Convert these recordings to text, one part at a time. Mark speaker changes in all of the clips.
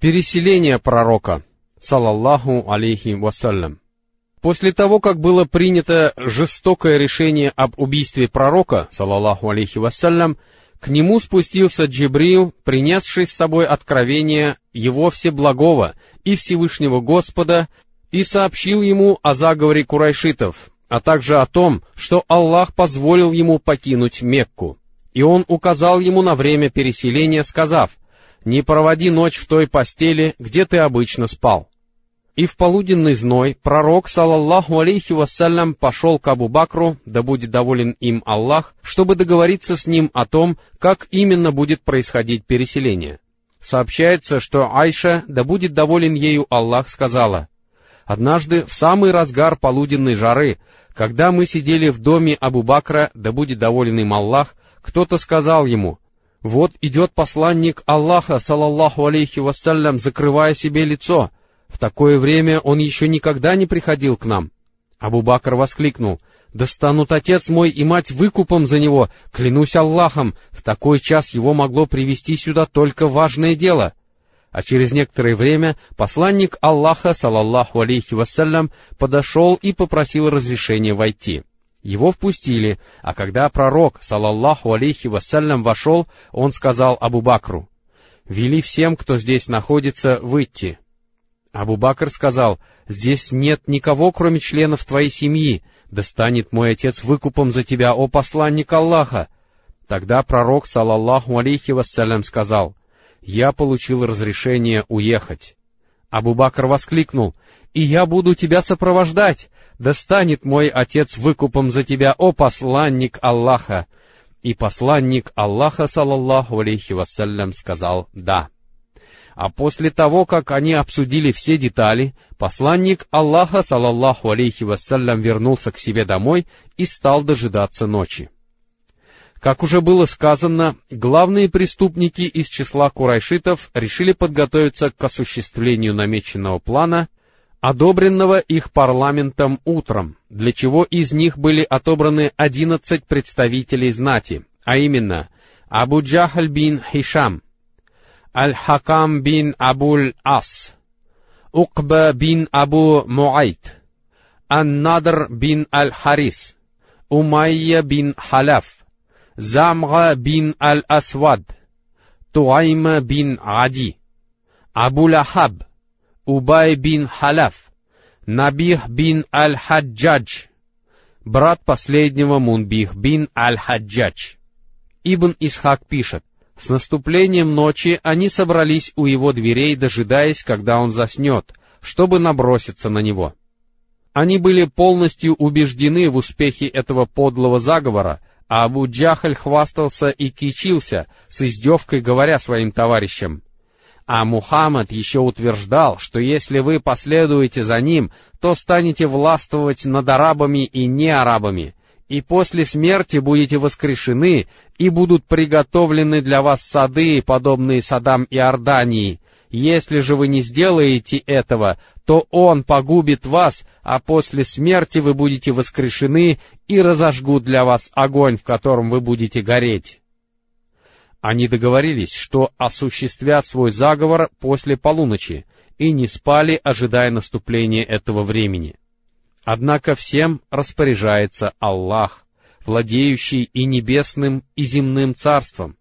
Speaker 1: Переселение пророка, салаллаху алейхи вассалям. После того, как было принято жестокое решение об убийстве пророка, салаллаху алейхи вассалям, к нему спустился Джибрил, принесший с собой откровение его Всеблагого и Всевышнего Господа, и сообщил ему о заговоре курайшитов, а также о том, что Аллах позволил ему покинуть Мекку. И он указал ему на время переселения, сказав, «Не проводи ночь в той постели, где ты обычно спал». И в полуденный зной пророк, салаллаху алейхи вассалям, пошел к Абу Бакру, да будет доволен им Аллах, чтобы договориться с ним о том, как именно будет происходить переселение. Сообщается, что Айша, да будет доволен ею Аллах, сказала, «Однажды, в самый разгар полуденной жары, когда мы сидели в доме Абу Бакра, да будет доволен им Аллах, кто-то сказал ему, «Вот идет посланник Аллаха, салаллаху алейхи вассалям, закрывая себе лицо. В такое время он еще никогда не приходил к нам». Абу Бакр воскликнул, «Да станут отец мой и мать выкупом за него, клянусь Аллахом, в такой час его могло привести сюда только важное дело». А через некоторое время посланник Аллаха, салаллаху алейхи вассалям, подошел и попросил разрешения войти. Его впустили, а когда пророк, салаллаху алейхи вассалям, вошел, он сказал Абу Бакру, «Вели всем, кто здесь находится, выйти». Абу Бакр сказал, «Здесь нет никого, кроме членов твоей семьи, да станет мой отец выкупом за тебя, о посланник Аллаха». Тогда пророк, салаллаху алейхи вассалям, сказал, я получил разрешение уехать. Абу-Бакр воскликнул, «И я буду тебя сопровождать! Да станет мой отец выкупом за тебя, о посланник Аллаха!» И посланник Аллаха, салаллаху алейхи вассалям, сказал «да». А после того, как они обсудили все детали, посланник Аллаха, салаллаху алейхи вассалям, вернулся к себе домой и стал дожидаться ночи. Как уже было сказано, главные преступники из числа курайшитов решили подготовиться к осуществлению намеченного плана, одобренного их парламентом утром, для чего из них были отобраны одиннадцать представителей знати, а именно Абу Джахаль бин Хишам, Аль-Хакам бин Абуль Ас, Укба бин Абу Муайт, Ан-Надр бин Аль-Харис, Умайя бин Халяф, Замга бин Аль-Асвад, Туайма бин Ади, Абу Лахаб, Убай бин Халяф, Набих бин Аль-Хаджадж, брат последнего Мунбих бин Аль-Хаджадж. Ибн Исхак пишет, с наступлением ночи они собрались у его дверей, дожидаясь, когда он заснет, чтобы наброситься на него. Они были полностью убеждены в успехе этого подлого заговора, а Абу Джахаль хвастался и кичился, с издевкой говоря своим товарищам, а Мухаммад еще утверждал, что если вы последуете за ним, то станете властвовать над арабами и неарабами, и после смерти будете воскрешены, и будут приготовлены для вас сады, подобные садам Иордании, если же вы не сделаете этого, то Он погубит вас, а после смерти вы будете воскрешены и разожгут для вас огонь, в котором вы будете гореть. Они договорились, что осуществят свой заговор после полуночи, и не спали, ожидая наступления этого времени. Однако всем распоряжается Аллах, владеющий и небесным, и земным царством,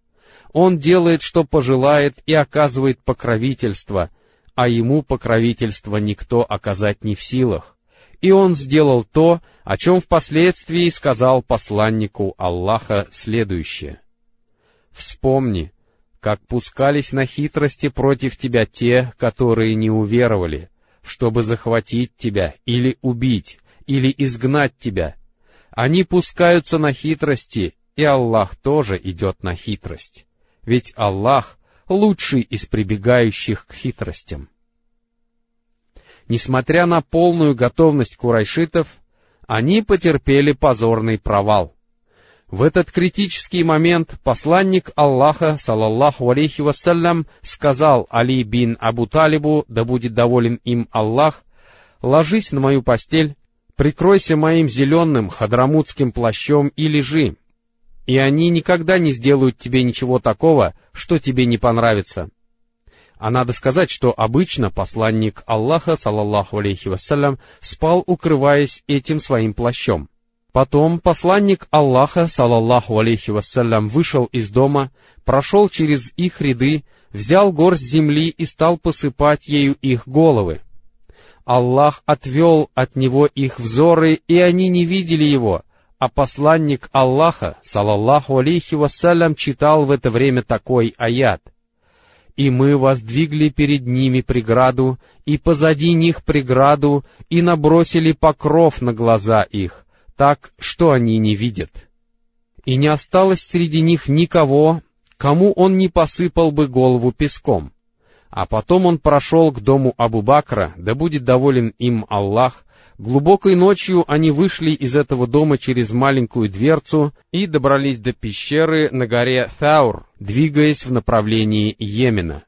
Speaker 1: он делает, что пожелает, и оказывает покровительство, а ему покровительство никто оказать не в силах. И он сделал то, о чем впоследствии сказал посланнику Аллаха следующее. «Вспомни, как пускались на хитрости против тебя те, которые не уверовали, чтобы захватить тебя или убить, или изгнать тебя. Они пускаются на хитрости, и Аллах тоже идет на хитрость ведь Аллах лучший из прибегающих к хитростям. Несмотря на полную готовность курайшитов, они потерпели позорный провал. В этот критический момент посланник Аллаха, салаллаху алейхи вассалям, сказал Али бин Абу Талибу, да будет доволен им Аллах, «Ложись на мою постель, прикройся моим зеленым хадрамутским плащом и лежи, и они никогда не сделают тебе ничего такого, что тебе не понравится. А надо сказать, что обычно посланник Аллаха, салаллаху алейхи вассалям, спал, укрываясь этим своим плащом. Потом посланник Аллаха, салаллаху алейхи вассалям, вышел из дома, прошел через их ряды, взял горсть земли и стал посыпать ею их головы. Аллах отвел от него их взоры, и они не видели его, а посланник Аллаха, салаллаху алейхи вассалям, читал в это время такой аят. «И мы воздвигли перед ними преграду, и позади них преграду, и набросили покров на глаза их, так, что они не видят. И не осталось среди них никого, кому он не посыпал бы голову песком. А потом он прошел к дому Абу Бакра, да будет доволен им Аллах. Глубокой ночью они вышли из этого дома через маленькую дверцу и добрались до пещеры на горе Thauр, двигаясь в направлении Йемена.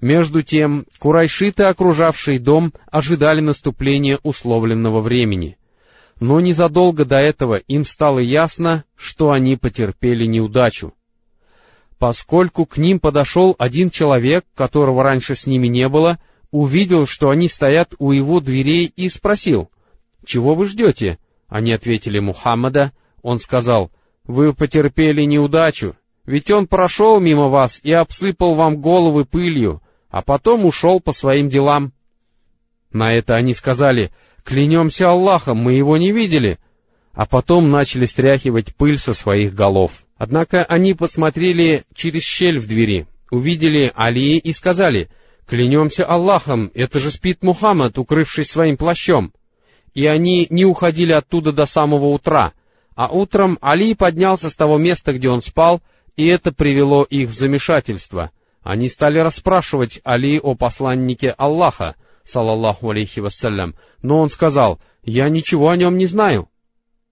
Speaker 1: Между тем, курайшиты, окружавшие дом, ожидали наступления условленного времени. Но незадолго до этого им стало ясно, что они потерпели неудачу поскольку к ним подошел один человек, которого раньше с ними не было, увидел, что они стоят у его дверей и спросил, «Чего вы ждете?» Они ответили Мухаммада. Он сказал, «Вы потерпели неудачу, ведь он прошел мимо вас и обсыпал вам головы пылью, а потом ушел по своим делам». На это они сказали, «Клянемся Аллахом, мы его не видели», а потом начали стряхивать пыль со своих голов. Однако они посмотрели через щель в двери, увидели Али и сказали, «Клянемся Аллахом, это же спит Мухаммад, укрывшись своим плащом». И они не уходили оттуда до самого утра, а утром Али поднялся с того места, где он спал, и это привело их в замешательство. Они стали расспрашивать Али о посланнике Аллаха, салаллаху алейхи вассалям, но он сказал, «Я ничего о нем не знаю».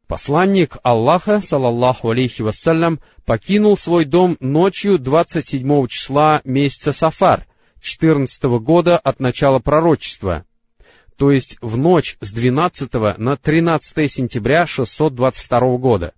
Speaker 1: Посланник Аллаха, салаллаху алейхи вассалям, покинул свой дом ночью 27 числа месяца Сафар, 14 года от начала пророчества, то есть в ночь с 12 на 13 сентября 622 года,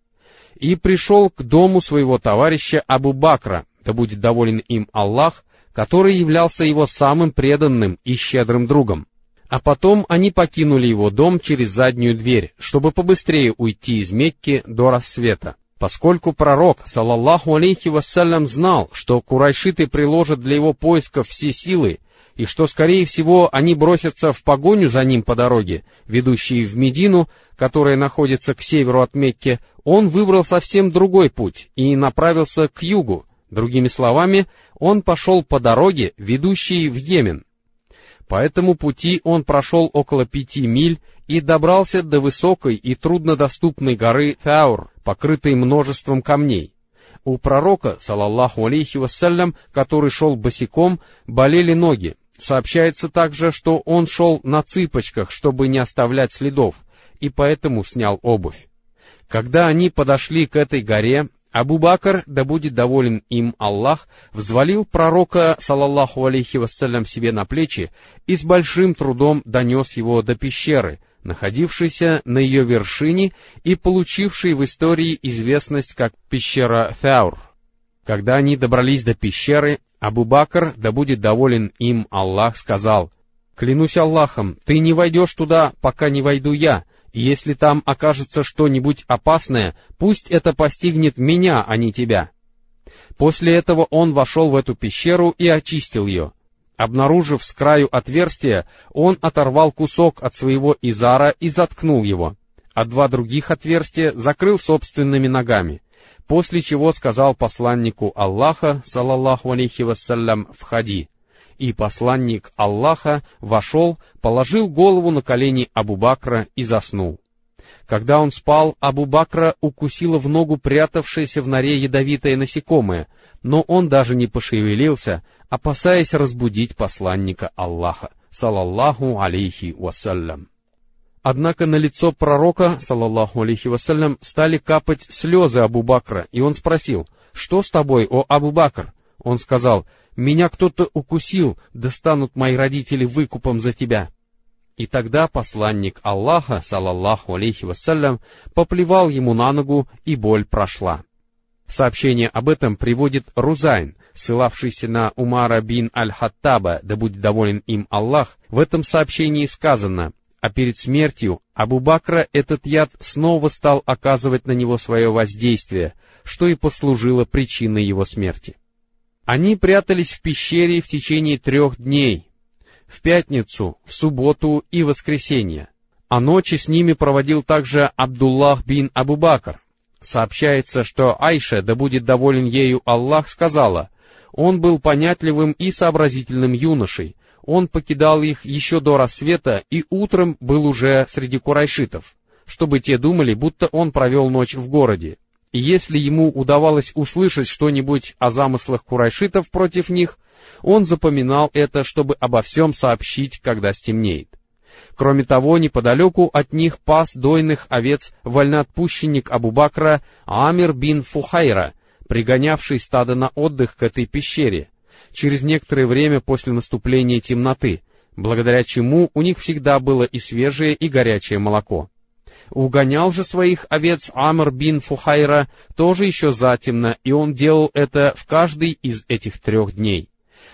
Speaker 1: и пришел к дому своего товарища Абу Бакра, да будет доволен им Аллах, который являлся его самым преданным и щедрым другом. А потом они покинули его дом через заднюю дверь, чтобы побыстрее уйти из Мекки до рассвета. Поскольку пророк, салаллаху алейхи вассалям, знал, что курайшиты приложат для его поисков все силы, и что, скорее всего, они бросятся в погоню за ним по дороге, ведущей в Медину, которая находится к северу от Мекки, он выбрал совсем другой путь и направился к югу. Другими словами, он пошел по дороге, ведущей в Йемен. По этому пути он прошел около пяти миль и добрался до высокой и труднодоступной горы Таур, покрытой множеством камней. У пророка, салаллаху алейхи вассалям, который шел босиком, болели ноги. Сообщается также, что он шел на цыпочках, чтобы не оставлять следов, и поэтому снял обувь. Когда они подошли к этой горе, Абу Бакр, да будет доволен им Аллах, взвалил пророка, салаллаху алейхи вассалям, себе на плечи и с большим трудом донес его до пещеры, находившейся на ее вершине и получившей в истории известность как пещера Фаур. Когда они добрались до пещеры, Абу Бакр, да будет доволен им Аллах, сказал, «Клянусь Аллахом, ты не войдешь туда, пока не войду я, если там окажется что-нибудь опасное, пусть это постигнет меня, а не тебя. После этого он вошел в эту пещеру и очистил ее. Обнаружив с краю отверстия, он оторвал кусок от своего изара и заткнул его, а два других отверстия закрыл собственными ногами, после чего сказал посланнику Аллаха, салаллаху алейхи вассалям, «Входи» и посланник Аллаха вошел, положил голову на колени Абу-Бакра и заснул. Когда он спал, Абу-Бакра укусила в ногу прятавшееся в норе ядовитое насекомое, но он даже не пошевелился, опасаясь разбудить посланника Аллаха, салаллаху алейхи вассалям. Однако на лицо пророка, салаллаху алейхи вассалям, стали капать слезы Абу-Бакра, и он спросил, «Что с тобой, о Абу-Бакр?» Он сказал, меня кто-то укусил, да станут мои родители выкупом за тебя. И тогда посланник Аллаха, салаллаху алейхи вассалям, поплевал ему на ногу, и боль прошла. Сообщение об этом приводит Рузайн, ссылавшийся на Умара бин Аль-Хаттаба, да будет доволен им Аллах, в этом сообщении сказано, а перед смертью Абу Бакра этот яд снова стал оказывать на него свое воздействие, что и послужило причиной его смерти. Они прятались в пещере в течение трех дней, в пятницу, в субботу и воскресенье, а ночи с ними проводил также Абдуллах бин Абу Бакр. Сообщается, что Айша, да будет доволен ею Аллах, сказала, он был понятливым и сообразительным юношей, он покидал их еще до рассвета и утром был уже среди курайшитов, чтобы те думали, будто он провел ночь в городе. И если ему удавалось услышать что-нибудь о замыслах курайшитов против них, он запоминал это, чтобы обо всем сообщить, когда стемнеет. Кроме того, неподалеку от них пас дойных овец вольноотпущенник Абу-Бакра Амир бин Фухайра, пригонявший стадо на отдых к этой пещере, через некоторое время после наступления темноты, благодаря чему у них всегда было и свежее, и горячее молоко. Угонял же своих овец Амр бин Фухайра тоже еще затемно, и он делал это в каждый из этих трех дней.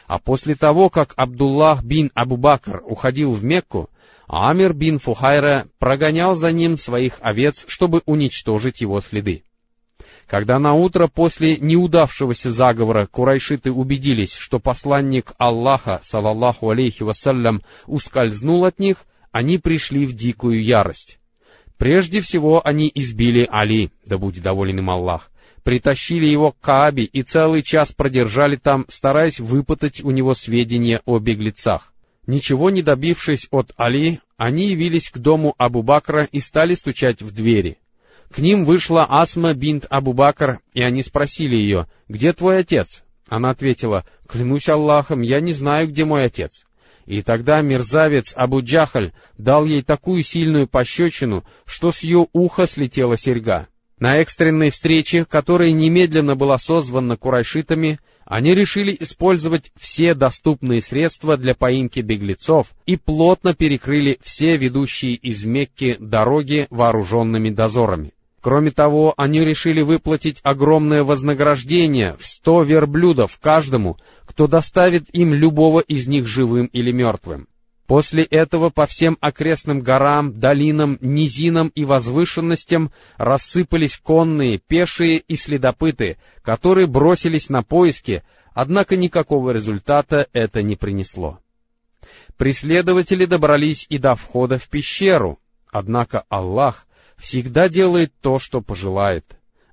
Speaker 1: А после того, как Абдуллах бин Абу-Бакр уходил в Мекку, Амир бин Фухайра прогонял за ним своих овец, чтобы уничтожить его следы. Когда на утро после неудавшегося заговора курайшиты убедились, что посланник Аллаха, салаллаху алейхи вассалям, ускользнул от них, они пришли в дикую ярость. Прежде всего они избили Али, да будет доволен им Аллах, притащили его к Каабе и целый час продержали там, стараясь выпытать у него сведения о беглецах. Ничего не добившись от Али, они явились к дому Абу Бакра и стали стучать в двери. К ним вышла Асма бинт Абу Бакр, и они спросили ее, «Где твой отец?» Она ответила, «Клянусь Аллахом, я не знаю, где мой отец». И тогда мерзавец Абу Джахаль дал ей такую сильную пощечину, что с ее уха слетела серьга. На экстренной встрече, которая немедленно была созвана курайшитами, они решили использовать все доступные средства для поимки беглецов и плотно перекрыли все ведущие из Мекки дороги вооруженными дозорами. Кроме того, они решили выплатить огромное вознаграждение в сто верблюдов каждому, кто доставит им любого из них живым или мертвым. После этого по всем окрестным горам, долинам, низинам и возвышенностям рассыпались конные, пешие и следопыты, которые бросились на поиски, однако никакого результата это не принесло. Преследователи добрались и до входа в пещеру, однако Аллах всегда делает то, что пожелает.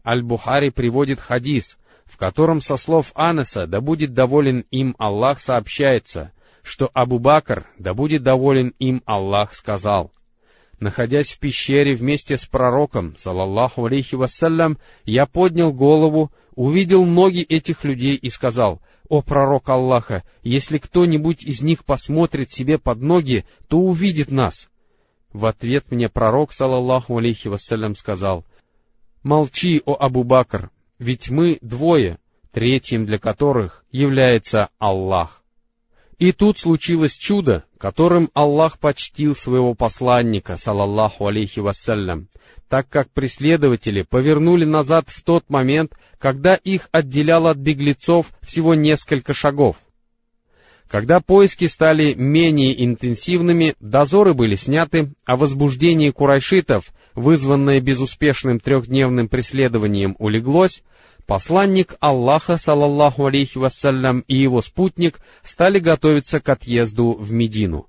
Speaker 1: Аль-Бухари приводит хадис, в котором со слов Анеса, да будет доволен им Аллах, сообщается, что Абу Бакр, да будет доволен им Аллах, сказал, Находясь в пещере вместе с пророком, салаллаху алейхи вассалям, я поднял голову, увидел ноги этих людей и сказал, «О пророк Аллаха, если кто-нибудь из них посмотрит себе под ноги, то увидит нас». В ответ мне пророк, салаллаху алейхи вассалям, сказал, «Молчи, о Абу Бакр, ведь мы двое, третьим для которых является Аллах». И тут случилось чудо, которым Аллах почтил своего посланника, салаллаху алейхи вассалям, так как преследователи повернули назад в тот момент, когда их отделяло от беглецов всего несколько шагов. Когда поиски стали менее интенсивными, дозоры были сняты, а возбуждение курайшитов, вызванное безуспешным трехдневным преследованием, улеглось, посланник Аллаха, салаллаху алейхи вассалям, и его спутник стали готовиться к отъезду в Медину.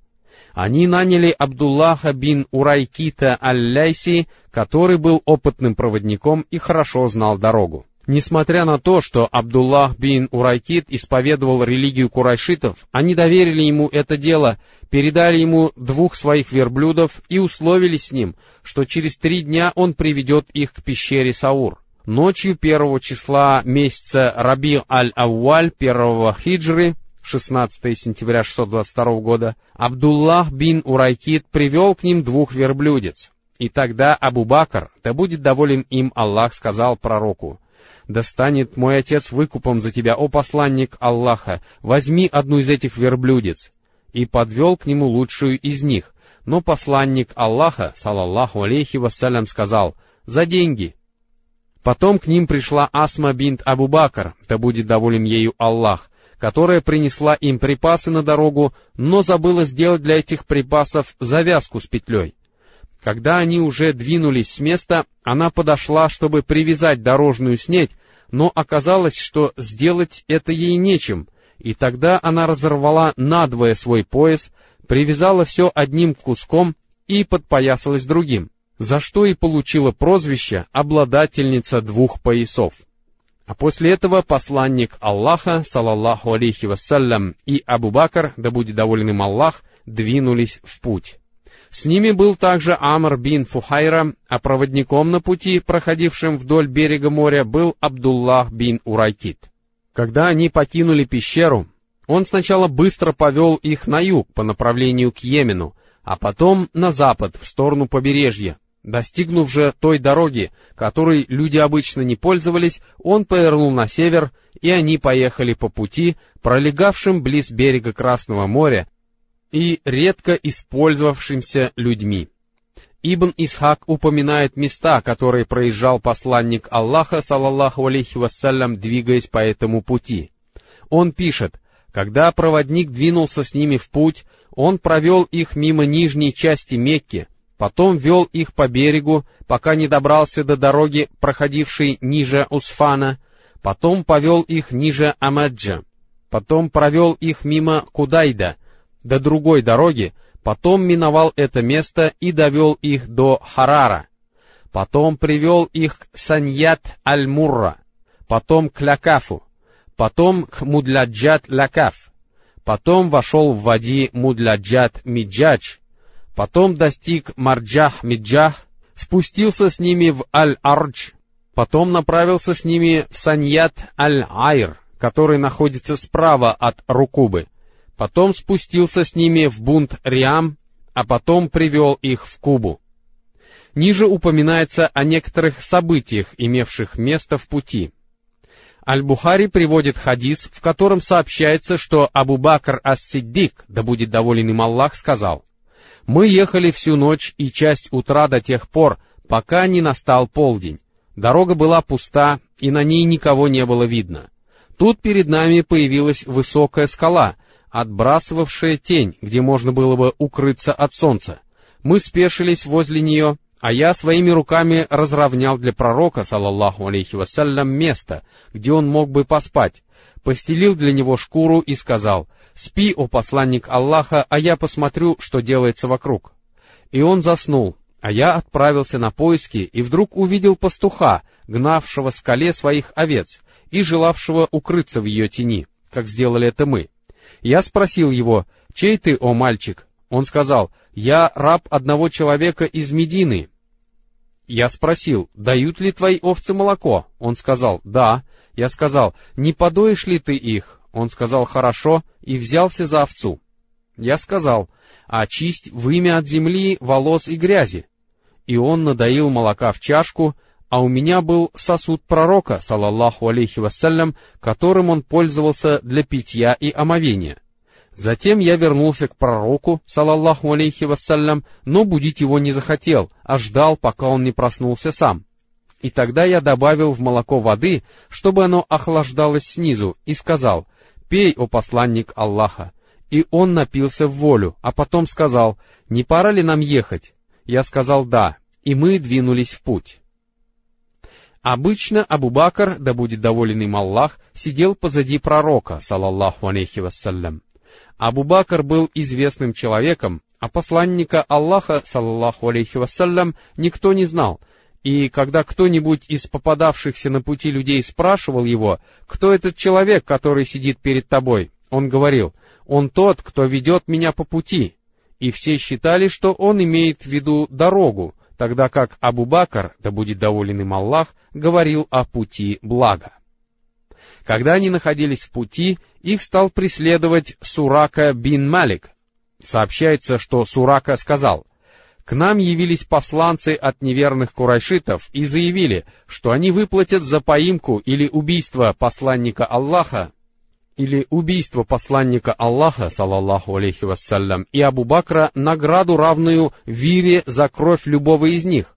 Speaker 1: Они наняли Абдуллаха бин Урайкита аль-Ляйси, который был опытным проводником и хорошо знал дорогу. Несмотря на то, что Абдуллах бин Урайкит исповедовал религию курайшитов, они доверили ему это дело, передали ему двух своих верблюдов и условились с ним, что через три дня он приведет их к пещере Саур. Ночью первого числа месяца Раби аль-Авваль первого хиджры, 16 сентября 622 года, Абдуллах бин Урайкит привел к ним двух верблюдец. И тогда Абу Бакр, да будет доволен им Аллах, сказал пророку, да станет мой отец выкупом за тебя, о посланник Аллаха, возьми одну из этих верблюдец. И подвел к нему лучшую из них. Но посланник Аллаха, салаллаху алейхи вассалям, сказал, за деньги. Потом к ним пришла Асма бинт Абу Бакр, да будет доволен ею Аллах, которая принесла им припасы на дорогу, но забыла сделать для этих припасов завязку с петлей. Когда они уже двинулись с места, она подошла, чтобы привязать дорожную снедь, но оказалось, что сделать это ей нечем, и тогда она разорвала надвое свой пояс, привязала все одним куском и подпоясалась другим, за что и получила прозвище обладательница двух поясов. А после этого посланник Аллаха, салаллаху алейхи вассалям, и Абу Бакр, да будет доволен им Аллах, двинулись в путь. С ними был также Амр бин Фухайра, а проводником на пути, проходившим вдоль берега моря, был Абдуллах бин Урайтит. Когда они покинули пещеру, он сначала быстро повел их на юг по направлению к Йемену, а потом на запад, в сторону побережья. Достигнув же той дороги, которой люди обычно не пользовались, он повернул на север, и они поехали по пути, пролегавшим близ берега Красного моря и редко использовавшимся людьми. Ибн Исхак упоминает места, которые проезжал посланник Аллаха, салаллаху алейхи вассалям, двигаясь по этому пути. Он пишет, когда проводник двинулся с ними в путь, он провел их мимо нижней части Мекки, потом вел их по берегу, пока не добрался до дороги, проходившей ниже Усфана, потом повел их ниже Амаджа, потом провел их мимо Кудайда, до другой дороги, потом миновал это место и довел их до Харара, потом привел их к Саньят Аль-Мурра, потом к Лякафу, потом к Мудляджат Лякаф, потом вошел в води Мудляджат Миджадж, потом достиг Марджах Миджах, спустился с ними в Аль-Ардж, потом направился с ними в Саньят Аль-Айр, который находится справа от Рукубы, потом спустился с ними в бунт Риам, а потом привел их в Кубу. Ниже упоминается о некоторых событиях, имевших место в пути — Аль-Бухари приводит хадис, в котором сообщается, что Абу Бакр ас-Сиддик, да будет доволен им Аллах, сказал, «Мы ехали всю ночь и часть утра до тех пор, пока не настал полдень. Дорога была пуста, и на ней никого не было видно. Тут перед нами появилась высокая скала, отбрасывавшая тень, где можно было бы укрыться от солнца. Мы спешились возле нее а я своими руками разровнял для пророка, салаллаху алейхи вассалям, место, где он мог бы поспать, постелил для него шкуру и сказал, «Спи, о посланник Аллаха, а я посмотрю, что делается вокруг». И он заснул, а я отправился на поиски и вдруг увидел пастуха, гнавшего скале своих овец и желавшего укрыться в ее тени, как сделали это мы. Я спросил его, «Чей ты, о мальчик?» Он сказал, «Я раб одного человека из Медины». Я спросил, «Дают ли твои овцы молоко?» Он сказал, «Да». Я сказал, «Не подоишь ли ты их?» Он сказал, «Хорошо», и взялся за овцу. Я сказал, «Очисть вымя от земли, волос и грязи». И он надоил молока в чашку, а у меня был сосуд пророка, салаллаху алейхи вассалям, которым он пользовался для питья и омовения — Затем я вернулся к пророку, салаллаху алейхи вассалям, но будить его не захотел, а ждал, пока он не проснулся сам. И тогда я добавил в молоко воды, чтобы оно охлаждалось снизу, и сказал, «Пей, о посланник Аллаха». И он напился в волю, а потом сказал, «Не пора ли нам ехать?» Я сказал «да», и мы двинулись в путь. Обычно Абу Бакр, да будет доволен им Аллах, сидел позади пророка, салаллаху алейхи вассалям. Абу Бакр был известным человеком, а посланника Аллаха, саллаху алейхи вассалям, никто не знал, и когда кто-нибудь из попадавшихся на пути людей спрашивал его, кто этот человек, который сидит перед тобой, он говорил, он тот, кто ведет меня по пути. И все считали, что он имеет в виду дорогу, тогда как Абу Бакр, да будет доволен им Аллах, говорил о пути блага. Когда они находились в пути, их стал преследовать Сурака бин Малик. Сообщается, что Сурака сказал, «К нам явились посланцы от неверных курайшитов и заявили, что они выплатят за поимку или убийство посланника Аллаха, или убийство посланника Аллаха, салаллаху алейхи вассалям, и Абу Бакра награду, равную вире за кровь любого из них.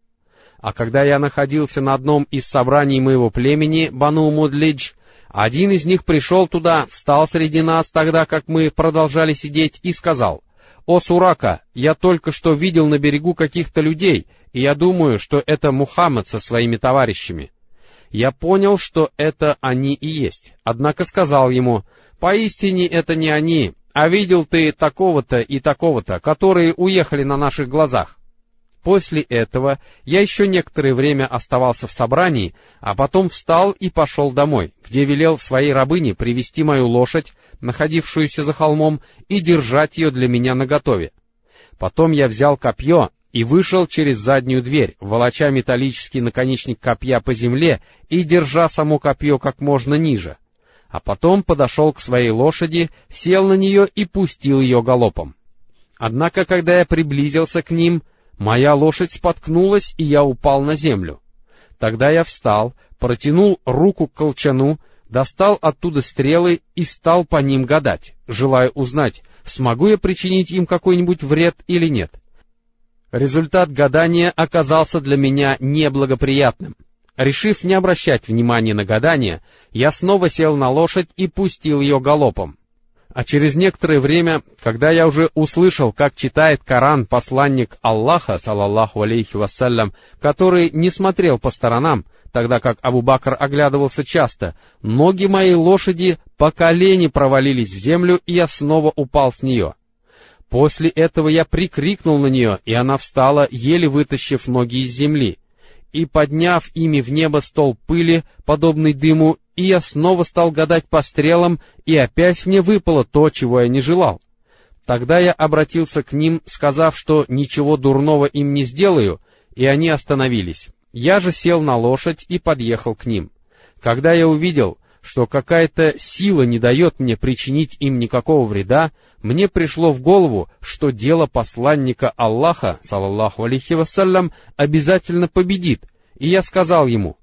Speaker 1: А когда я находился на одном из собраний моего племени, Бану Мудлидж, один из них пришел туда, встал среди нас тогда, как мы продолжали сидеть, и сказал, «О, Сурака, я только что видел на берегу каких-то людей, и я думаю, что это Мухаммад со своими товарищами». Я понял, что это они и есть, однако сказал ему, «Поистине это не они, а видел ты такого-то и такого-то, которые уехали на наших глазах». После этого я еще некоторое время оставался в собрании, а потом встал и пошел домой, где велел своей рабыне привести мою лошадь, находившуюся за холмом, и держать ее для меня наготове. Потом я взял копье и вышел через заднюю дверь, волоча металлический наконечник копья по земле и держа само копье как можно ниже. А потом подошел к своей лошади, сел на нее и пустил ее галопом. Однако, когда я приблизился к ним, моя лошадь споткнулась, и я упал на землю. Тогда я встал, протянул руку к колчану, достал оттуда стрелы и стал по ним гадать, желая узнать, смогу я причинить им какой-нибудь вред или нет. Результат гадания оказался для меня неблагоприятным. Решив не обращать внимания на гадание, я снова сел на лошадь и пустил ее галопом. А через некоторое время, когда я уже услышал, как читает Коран посланник Аллаха, салаллаху алейхи вассалям, который не смотрел по сторонам, тогда как Абу Бакр оглядывался часто, ноги моей лошади по колени провалились в землю, и я снова упал с нее. После этого я прикрикнул на нее, и она встала, еле вытащив ноги из земли. И, подняв ими в небо стол пыли, подобный дыму, и я снова стал гадать по стрелам, и опять мне выпало то, чего я не желал. Тогда я обратился к ним, сказав, что ничего дурного им не сделаю, и они остановились. Я же сел на лошадь и подъехал к ним. Когда я увидел, что какая-то сила не дает мне причинить им никакого вреда, мне пришло в голову, что дело посланника Аллаха, салаллаху алейхи вассалям, обязательно победит, и я сказал ему,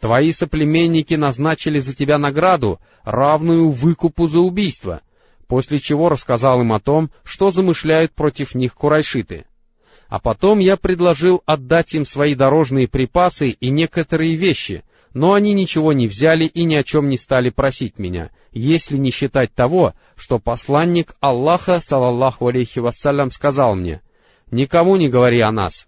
Speaker 1: «Твои соплеменники назначили за тебя награду, равную выкупу за убийство», после чего рассказал им о том, что замышляют против них курайшиты. А потом я предложил отдать им свои дорожные припасы и некоторые вещи, но они ничего не взяли и ни о чем не стали просить меня, если не считать того, что посланник Аллаха, салаллаху алейхи вассалям, сказал мне, «Никому не говори о нас».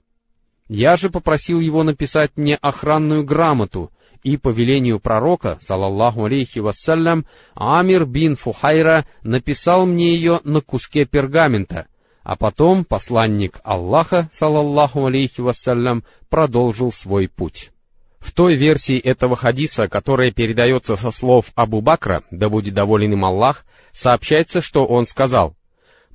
Speaker 1: Я же попросил его написать мне охранную грамоту, и по велению пророка, салаллаху алейхи вассалям, Амир бин Фухайра написал мне ее на куске пергамента, а потом посланник Аллаха, салаллаху алейхи вассалям, продолжил свой путь. В той версии этого хадиса, которая передается со слов Абу Бакра, да будет доволен им Аллах, сообщается, что он сказал,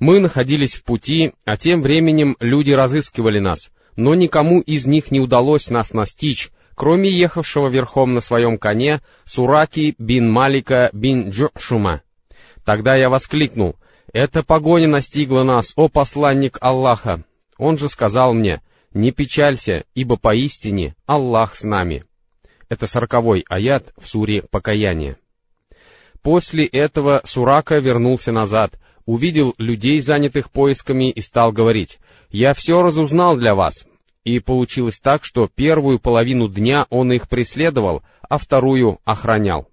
Speaker 1: «Мы находились в пути, а тем временем люди разыскивали нас, но никому из них не удалось нас настичь, кроме ехавшего верхом на своем коне Сураки бин Малика бин Джушума. Тогда я воскликнул, «Эта погоня настигла нас, о посланник Аллаха!» Он же сказал мне, «Не печалься, ибо поистине Аллах с нами». Это сороковой аят в суре «Покаяние». После этого Сурака вернулся назад, увидел людей, занятых поисками, и стал говорить, «Я все разузнал для вас». И получилось так, что первую половину дня он их преследовал, а вторую охранял.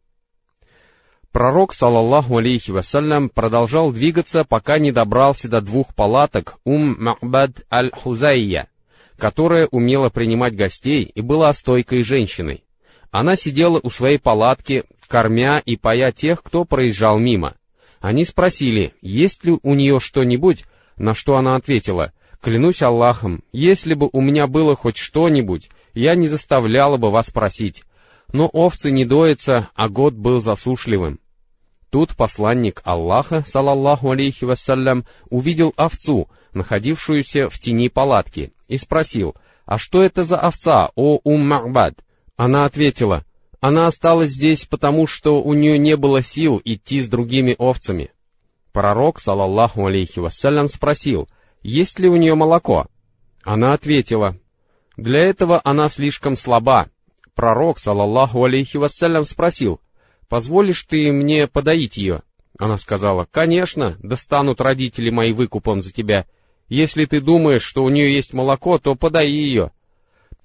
Speaker 1: Пророк, салаллаху алейхи вассалям, продолжал двигаться, пока не добрался до двух палаток Ум Махбад аль-Хузайя, которая умела принимать гостей и была стойкой женщиной. Она сидела у своей палатки, кормя и поя тех, кто проезжал мимо. Они спросили, есть ли у нее что-нибудь, на что она ответила, «Клянусь Аллахом, если бы у меня было хоть что-нибудь, я не заставляла бы вас просить. Но овцы не доятся, а год был засушливым». Тут посланник Аллаха, салаллаху алейхи вассалям, увидел овцу, находившуюся в тени палатки, и спросил, «А что это за овца, о Ум-Махбад?» Она ответила, «Она осталась здесь, потому что у нее не было сил идти с другими овцами». Пророк, салаллаху алейхи вассалям, спросил, «Есть ли у нее молоко?» Она ответила, «Для этого она слишком слаба». Пророк, салаллаху алейхи вассалям, спросил, «Позволишь ты мне подоить ее?» Она сказала, «Конечно, достанут родители мои выкупом за тебя. Если ты думаешь, что у нее есть молоко, то подай ее».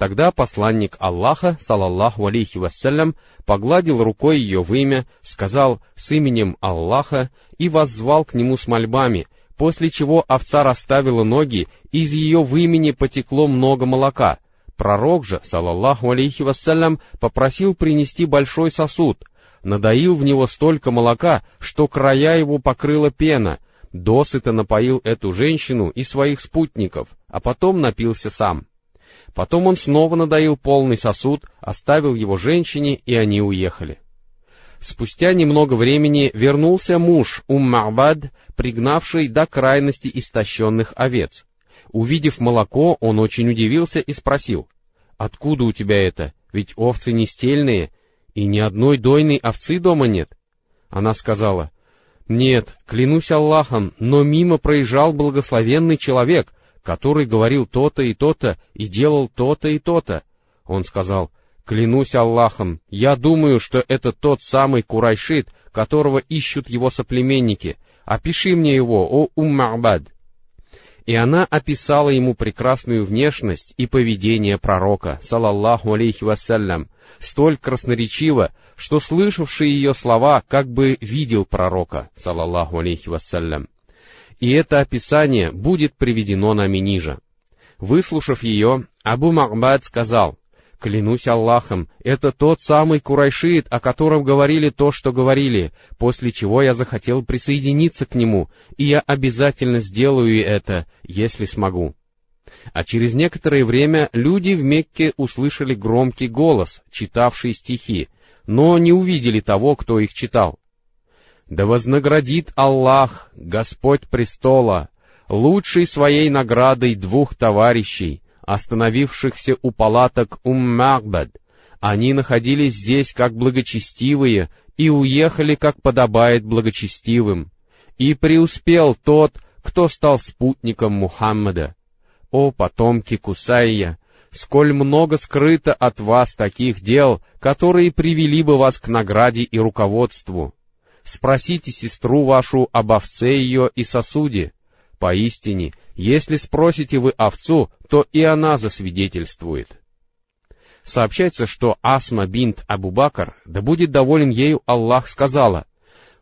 Speaker 1: Тогда посланник Аллаха, салаллаху алейхи вассалям, погладил рукой ее в имя, сказал с именем Аллаха и воззвал к нему с мольбами, после чего овца расставила ноги, и из ее вымени потекло много молока. Пророк же, салаллаху алейхи вассалям, попросил принести большой сосуд, надоил в него столько молока, что края его покрыла пена, досыта напоил эту женщину и своих спутников, а потом напился сам. Потом он снова надоил полный сосуд, оставил его женщине, и они уехали. Спустя немного времени вернулся муж Уммабад, пригнавший до крайности истощенных овец. Увидев молоко, он очень удивился и спросил, «Откуда у тебя это? Ведь овцы не стельные, и ни одной дойной овцы дома нет». Она сказала, «Нет, клянусь Аллахом, но мимо проезжал благословенный человек, который говорил то-то и то-то и делал то-то и то-то. Он сказал, «Клянусь Аллахом, я думаю, что это тот самый Курайшит, которого ищут его соплеменники. Опиши мне его, о Уммабад». И она описала ему прекрасную внешность и поведение пророка, салаллаху алейхи вассалям, столь красноречиво, что слышавший ее слова как бы видел пророка, салаллаху алейхи вассалям и это описание будет приведено нами ниже. Выслушав ее, Абу Махбад сказал, «Клянусь Аллахом, это тот самый Курайшит, о котором говорили то, что говорили, после чего я захотел присоединиться к нему, и я обязательно сделаю это, если смогу». А через некоторое время люди в Мекке услышали громкий голос, читавший стихи, но не увидели того, кто их читал. Да вознаградит Аллах, Господь престола, лучшей своей наградой двух товарищей, остановившихся у палаток Уммагбад. Они находились здесь как благочестивые и уехали, как подобает благочестивым. И преуспел тот, кто стал спутником Мухаммада. О потомки Кусайя, сколь много скрыто от вас таких дел, которые привели бы вас к награде и руководству. Спросите сестру вашу об овце ее и сосуде. Поистине, если спросите вы овцу, то и она засвидетельствует. Сообщается, что Асма бинт Абу Бакр, да будет доволен ею Аллах, сказала,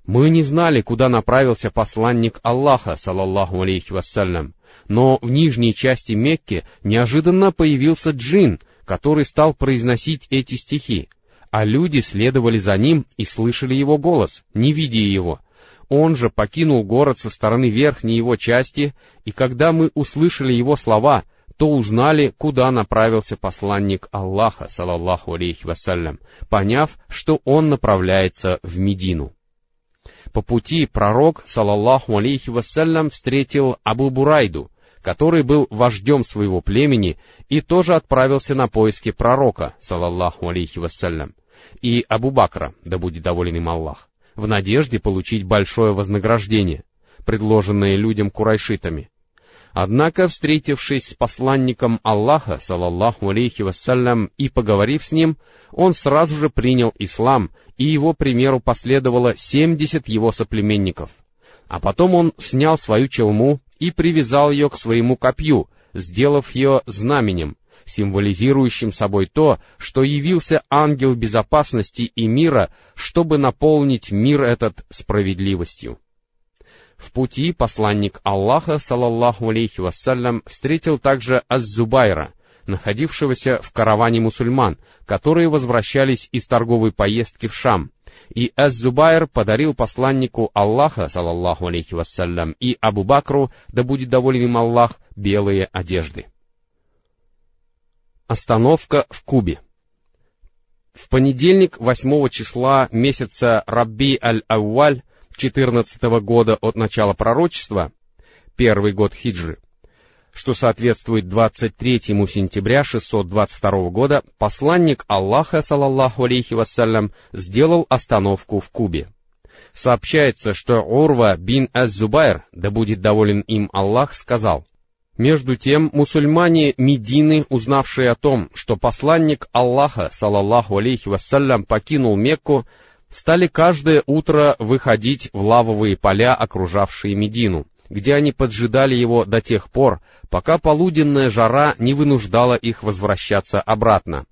Speaker 1: «Мы не знали, куда направился посланник Аллаха, салаллаху алейхи вассалям, но в нижней части Мекки неожиданно появился джин, который стал произносить эти стихи а люди следовали за ним и слышали его голос, не видя его. Он же покинул город со стороны верхней его части, и когда мы услышали его слова, то узнали, куда направился посланник Аллаха, салаллаху алейхи вассалям, поняв, что он направляется в Медину. По пути пророк, салаллаху алейхи вассалям, встретил Абу Бурайду, который был вождем своего племени и тоже отправился на поиски пророка, салаллаху алейхи вассалям, и Абу Бакра, да будет доволен им Аллах, в надежде получить большое вознаграждение, предложенное людям курайшитами. Однако, встретившись с посланником Аллаха, салаллаху алейхи вассалям, и поговорив с ним, он сразу же принял ислам, и его примеру последовало семьдесят его соплеменников. А потом он снял свою челму и привязал ее к своему копью, сделав ее знаменем, символизирующим собой то, что явился ангел безопасности и мира, чтобы наполнить мир этот справедливостью. В пути посланник Аллаха, салаллаху алейхи вассалям, встретил также Аз-Зубайра, находившегося в караване мусульман, которые возвращались из торговой поездки в Шам, и Аз-Зубайр подарил посланнику Аллаха, салаллаху алейхи вассалям, и Абу Бакру, да будет доволен им Аллах, белые одежды. Остановка в Кубе. В понедельник 8 числа месяца Рабби аль-Ауаль 14 года от начала пророчества, первый год хиджи, что соответствует 23 сентября 622 года, посланник Аллаха, салаллаху алейхи вассалям, сделал остановку в Кубе. Сообщается, что Урва бин Az-Зубайр, да будет доволен им Аллах, сказал — между тем, мусульмане Медины, узнавшие о том, что посланник Аллаха, салаллаху алейхи вассалям, покинул Мекку, стали каждое утро выходить в лавовые поля, окружавшие Медину, где они поджидали его до тех пор, пока полуденная жара не вынуждала их возвращаться обратно.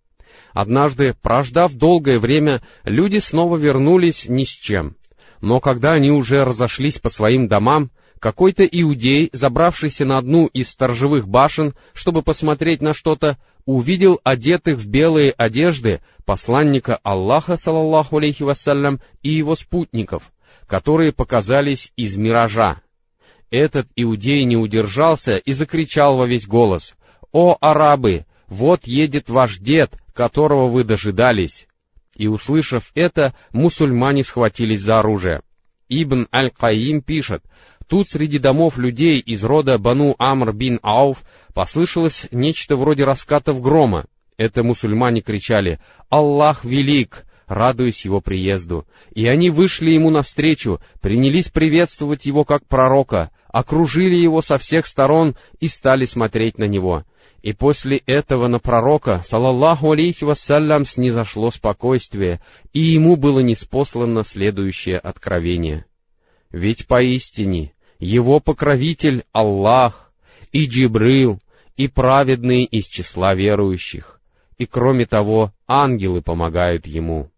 Speaker 1: Однажды, прождав долгое время, люди снова вернулись ни с чем. Но когда они уже разошлись по своим домам, какой-то иудей, забравшийся на одну из сторожевых башен, чтобы посмотреть на что-то, увидел одетых в белые одежды посланника Аллаха, салаллаху алейхи вассалям, и его спутников, которые показались из миража. Этот иудей не удержался и закричал во весь голос, «О, арабы! Вот едет ваш дед, которого вы дожидались!» И, услышав это, мусульмане схватились за оружие. Ибн Аль-Каим пишет, Тут среди домов людей из рода Бану Амр бин Ауф послышалось нечто вроде раскатов грома. Это мусульмане кричали «Аллах велик!», радуясь его приезду. И они вышли ему навстречу, принялись приветствовать его как пророка, окружили его со всех сторон и стали смотреть на него. И после этого на пророка, салаллаху алейхи вассалям, снизошло спокойствие, и ему было неспослано следующее откровение. Ведь поистине его покровитель Аллах, и Джибрил, и праведные из числа верующих, и кроме того, ангелы помогают ему.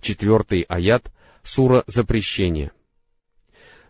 Speaker 1: Четвертый аят, сура запрещения.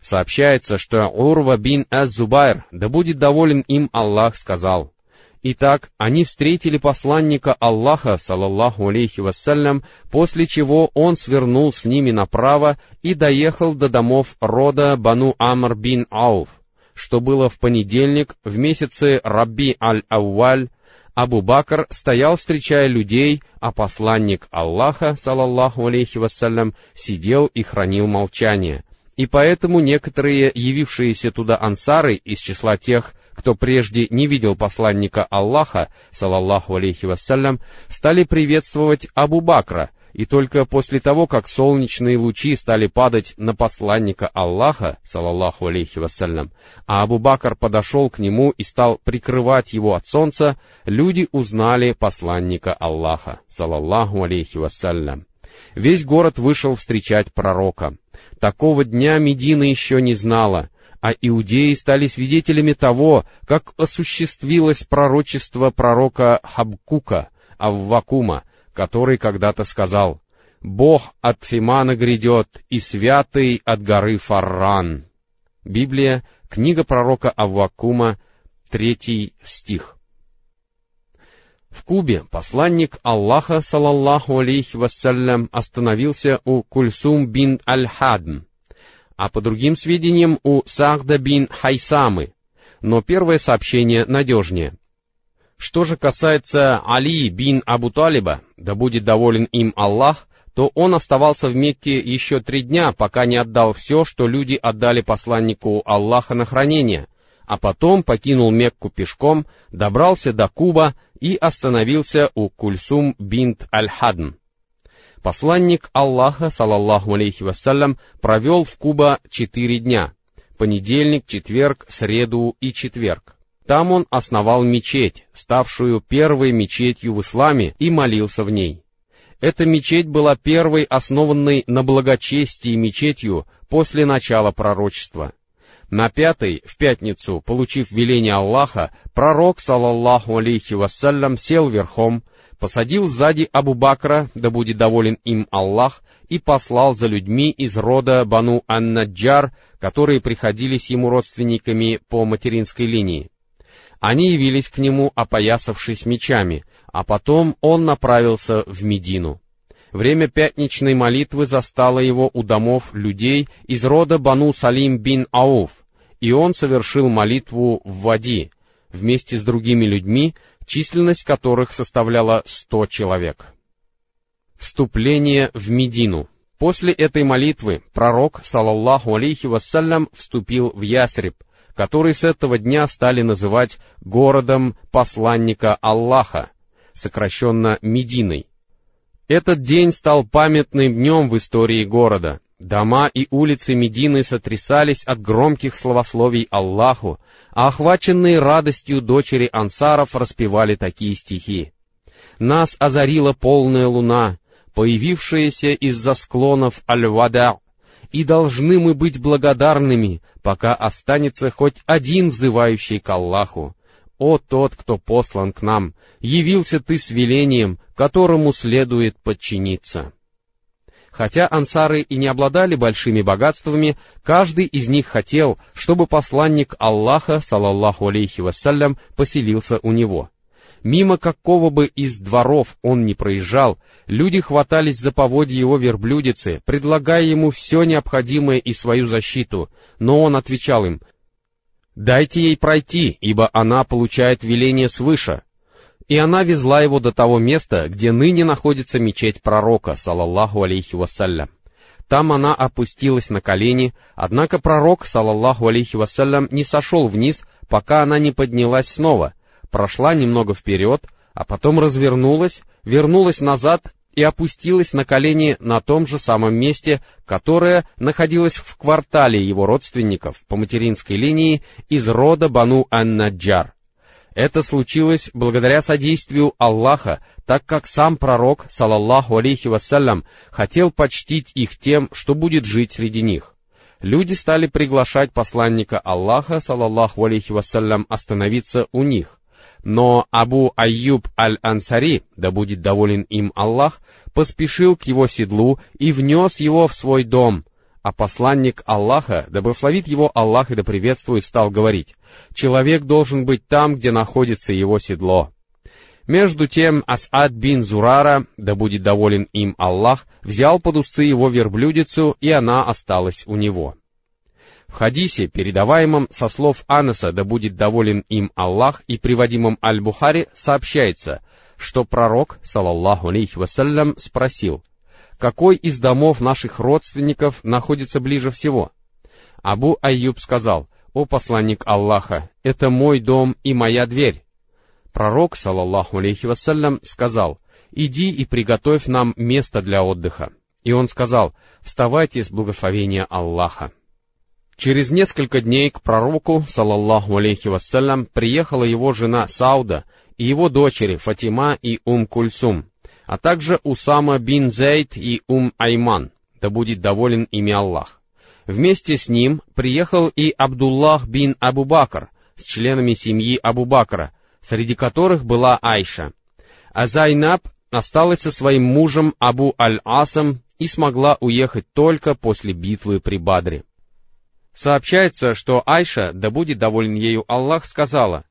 Speaker 1: Сообщается, что Урва бин Az-Зубайр, да будет доволен им Аллах, сказал, Итак, они встретили посланника Аллаха, салаллаху алейхи вассалям, после чего он свернул с ними направо и доехал до домов рода Бану Амр бин Ауф, что было в понедельник в месяце Рабби аль-Ауаль, Абу Бакр стоял, встречая людей, а посланник Аллаха, салаллаху алейхи вассалям, сидел и хранил молчание. И поэтому некоторые явившиеся туда ансары из числа тех, кто прежде не видел посланника Аллаха, салаллаху алейхи вассалям, стали приветствовать Абу Бакра, и только после того, как солнечные лучи стали падать на посланника Аллаха, салаллаху алейхи вассалям, а Абу Бакр подошел к нему и стал прикрывать его от солнца, люди узнали посланника Аллаха, салаллаху алейхи вассалям. Весь город вышел встречать пророка. Такого дня Медина еще не знала, а иудеи стали свидетелями того, как осуществилось пророчество пророка Хабкука, Аввакума, который когда-то сказал «Бог от Фимана грядет, и святый от горы Фарран». Библия, книга пророка Аввакума, третий стих. В Кубе посланник Аллаха, салаллаху алейхи вассалям, остановился у Кульсум бин Аль-Хадн, а по другим сведениям у Сахда бин Хайсамы, но первое сообщение надежнее. Что же касается Али бин Абу Талиба, да будет доволен им Аллах, то он оставался в Мекке еще три дня, пока не отдал все, что люди отдали посланнику Аллаха на хранение, а потом покинул Мекку пешком, добрался до Куба и остановился у Кульсум бинт Аль-Хадн. Посланник Аллаха, салаллаху алейхи вассалям, провел в Куба четыре дня — понедельник, четверг, среду и четверг. Там он основал мечеть, ставшую первой мечетью в исламе, и молился в ней. Эта мечеть была первой основанной на благочестии мечетью после начала пророчества. На пятой, в пятницу, получив веление Аллаха, пророк, салаллаху алейхи вассалям, сел верхом, посадил сзади Абу Бакра, да будет доволен им Аллах, и послал за людьми из рода Бану Ан-Наджар, которые приходились ему родственниками по материнской линии. Они явились к нему, опоясавшись мечами, а потом он направился в Медину. Время пятничной молитвы застало его у домов людей из рода Бану Салим бин Ауф, и он совершил молитву в Вади, вместе с другими людьми, численность которых составляла сто человек. Вступление в Медину. После этой молитвы пророк, салаллаху алейхи вассалям, вступил в Ясриб, который с этого дня стали называть городом посланника Аллаха, сокращенно Мединой. Этот день стал памятным днем в истории города — Дома и улицы Медины сотрясались от громких словословий Аллаху, а охваченные радостью дочери ансаров распевали такие стихи. «Нас озарила полная луна, появившаяся из-за склонов Аль-Вада, и должны мы быть благодарными, пока останется хоть один взывающий к Аллаху. О тот, кто послан к нам, явился ты с велением, которому следует подчиниться. Хотя ансары и не обладали большими богатствами, каждый из них хотел, чтобы посланник Аллаха, салаллаху алейхи вассалям, поселился у него. Мимо какого бы из дворов он ни проезжал, люди хватались за поводья его верблюдицы, предлагая ему все необходимое и свою защиту, но он отвечал им, «Дайте ей пройти, ибо она получает веление свыше». И она везла его до того места, где ныне находится мечеть пророка, салаллаху алейхи вассалям. Там она опустилась на колени, однако пророк, салаллаху алейхи вассалям, не сошел вниз, пока она не поднялась снова, прошла немного вперед, а потом развернулась, вернулась назад и опустилась на колени на том же самом месте, которое находилось в квартале его родственников по материнской линии из рода Бану Ан-Наджар. Это случилось благодаря содействию Аллаха, так как сам пророк, салаллаху алейхи вассалям, хотел почтить их тем, что будет жить среди них. Люди стали приглашать посланника Аллаха, салаллаху алейхи вассалям, остановиться у них. Но Абу Айюб аль-Ансари, да будет доволен им Аллах, поспешил к его седлу и внес его в свой дом, а посланник Аллаха, да благословит его Аллах и да приветствует, стал говорить, «Человек должен быть там, где находится его седло». Между тем Асад бин Зурара, да будет доволен им Аллах, взял под усы его верблюдицу, и она осталась у него. В хадисе, передаваемом со слов Анаса, да будет доволен им Аллах, и приводимом Аль-Бухари, сообщается, что пророк, салаллаху алейхи вассалям, спросил, какой из домов наших родственников находится ближе всего? Абу Айюб сказал, «О посланник Аллаха, это мой дом и моя дверь». Пророк, салаллаху алейхи вассалям, сказал, «Иди и приготовь нам место для отдыха». И он сказал, «Вставайте с благословения Аллаха». Через несколько дней к пророку, салаллаху алейхи вассалям, приехала его жена Сауда и его дочери Фатима и Ум Кульсум, а также Усама бин Зейд и Ум Айман, да будет доволен ими Аллах. Вместе с ним приехал и Абдуллах бин Абу Бакр с членами семьи Абу Бакра, среди которых была Айша. А Зайнаб осталась со своим мужем Абу Аль-Асом и смогла уехать только после битвы при Бадре. Сообщается, что Айша, да будет доволен ею Аллах, сказала,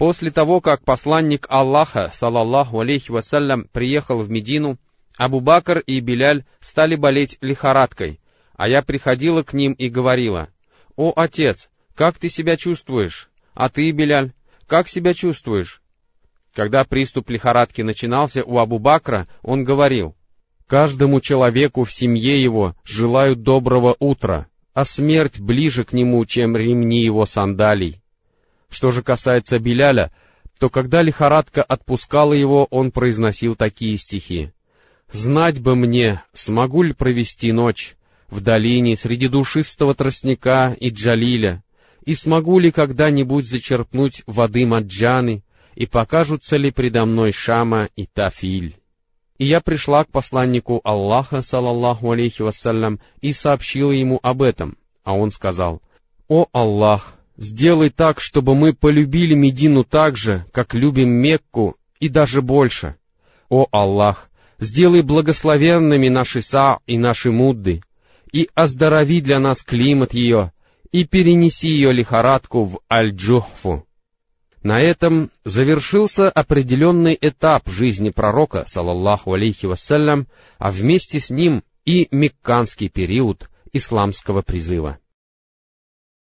Speaker 1: «После того, как посланник Аллаха, салаллаху алейхи вассалям, приехал в Медину, Абу Бакр и Биляль стали болеть лихорадкой, а я приходила к ним и говорила, «О, отец, как ты себя чувствуешь? А ты, Биляль, как себя чувствуешь?» Когда приступ лихорадки начинался у Абу Бакра, он говорил, «Каждому человеку в семье его желаю доброго утра, а смерть ближе к нему, чем ремни его сандалий. Что же касается Беляля, то когда лихорадка отпускала его, он произносил такие стихи. «Знать бы мне, смогу ли провести ночь в долине среди душистого тростника и джалиля, и смогу ли когда-нибудь зачерпнуть воды маджаны, и покажутся ли предо мной Шама и Тафиль?» И я пришла к посланнику Аллаха, салаллаху алейхи вассалям, и сообщила ему об этом. А он сказал, «О Аллах, сделай так, чтобы мы полюбили Медину так же, как любим Мекку, и даже больше. О Аллах, сделай благословенными наши Са и наши Мудды, и оздорови для нас климат ее, и перенеси ее лихорадку в Аль-Джухфу. На этом завершился определенный этап жизни пророка, салаллаху алейхи вассалям, а вместе с ним и мекканский период исламского призыва.